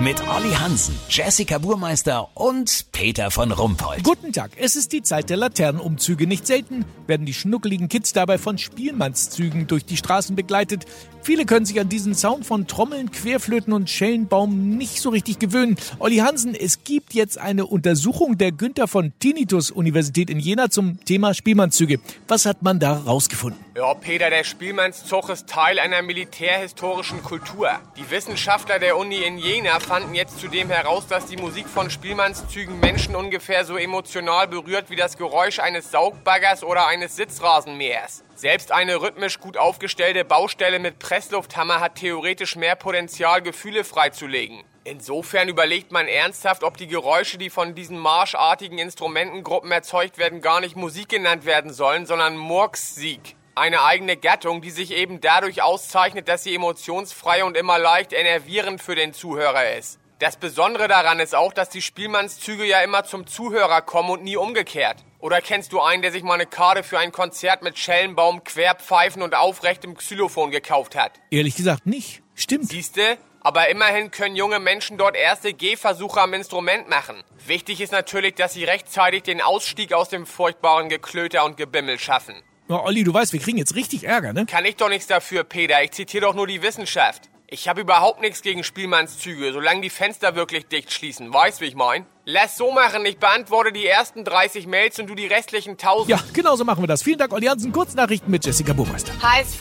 Mit Olli Hansen, Jessica Burmeister und Peter von Rumpold. Guten Tag, es ist die Zeit der Laternenumzüge. Nicht selten werden die schnuckeligen Kids dabei von Spielmannszügen durch die Straßen begleitet. Viele können sich an diesen Sound von Trommeln, Querflöten und Schellenbaum nicht so richtig gewöhnen. Olli Hansen, es gibt jetzt eine Untersuchung der Günther von Tinnitus Universität in Jena zum Thema Spielmannszüge. Was hat man da rausgefunden? Ja, Peter, der Spielmannszug ist Teil einer militärhistorischen Kultur. Die Wissenschaftler der Uni in Jena fanden jetzt zudem heraus, dass die Musik von Spielmannszügen Menschen ungefähr so emotional berührt wie das Geräusch eines Saugbaggers oder eines Sitzrasenmähers. Selbst eine rhythmisch gut aufgestellte Baustelle mit Presslufthammer hat theoretisch mehr Potenzial, Gefühle freizulegen. Insofern überlegt man ernsthaft, ob die Geräusche, die von diesen marschartigen Instrumentengruppen erzeugt werden, gar nicht Musik genannt werden sollen, sondern Murksieg. Eine eigene Gattung, die sich eben dadurch auszeichnet, dass sie emotionsfrei und immer leicht enervierend für den Zuhörer ist. Das Besondere daran ist auch, dass die Spielmannszüge ja immer zum Zuhörer kommen und nie umgekehrt. Oder kennst du einen, der sich mal eine Karte für ein Konzert mit Schellenbaum, Querpfeifen und aufrechtem Xylophon gekauft hat? Ehrlich gesagt nicht. Stimmt. Siehste? Aber immerhin können junge Menschen dort erste Gehversuche am Instrument machen. Wichtig ist natürlich, dass sie rechtzeitig den Ausstieg aus dem furchtbaren Geklöter und Gebimmel schaffen. Oh, Olli, du weißt, wir kriegen jetzt richtig Ärger, ne? Kann ich doch nichts dafür, Peter. Ich zitiere doch nur die Wissenschaft. Ich habe überhaupt nichts gegen Spielmannszüge, solange die Fenster wirklich dicht schließen. Weißt, wie ich mein? Lass so machen. Ich beantworte die ersten 30 Mails und du die restlichen 1000. Ja, genau so machen wir das. Vielen Dank, Olli Hansen. Kurznachrichten mit Jessica Burmeister. HSV,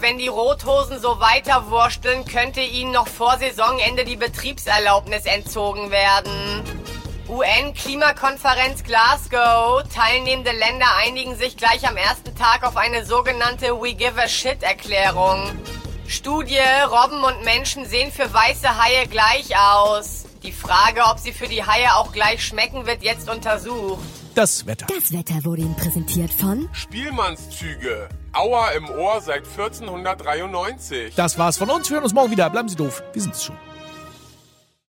wenn die Rothosen so weiterwursteln, könnte ihnen noch vor Saisonende die Betriebserlaubnis entzogen werden. UN-Klimakonferenz Glasgow. Teilnehmende Länder einigen sich gleich am ersten Tag auf eine sogenannte We Give a Shit-Erklärung. Studie, Robben und Menschen sehen für weiße Haie gleich aus. Die Frage, ob sie für die Haie auch gleich schmecken, wird jetzt untersucht. Das Wetter. Das Wetter wurde Ihnen präsentiert von Spielmannszüge. Auer im Ohr seit 1493. Das war's von uns. Wir hören uns morgen wieder. Bleiben Sie doof. Wir sind's schon.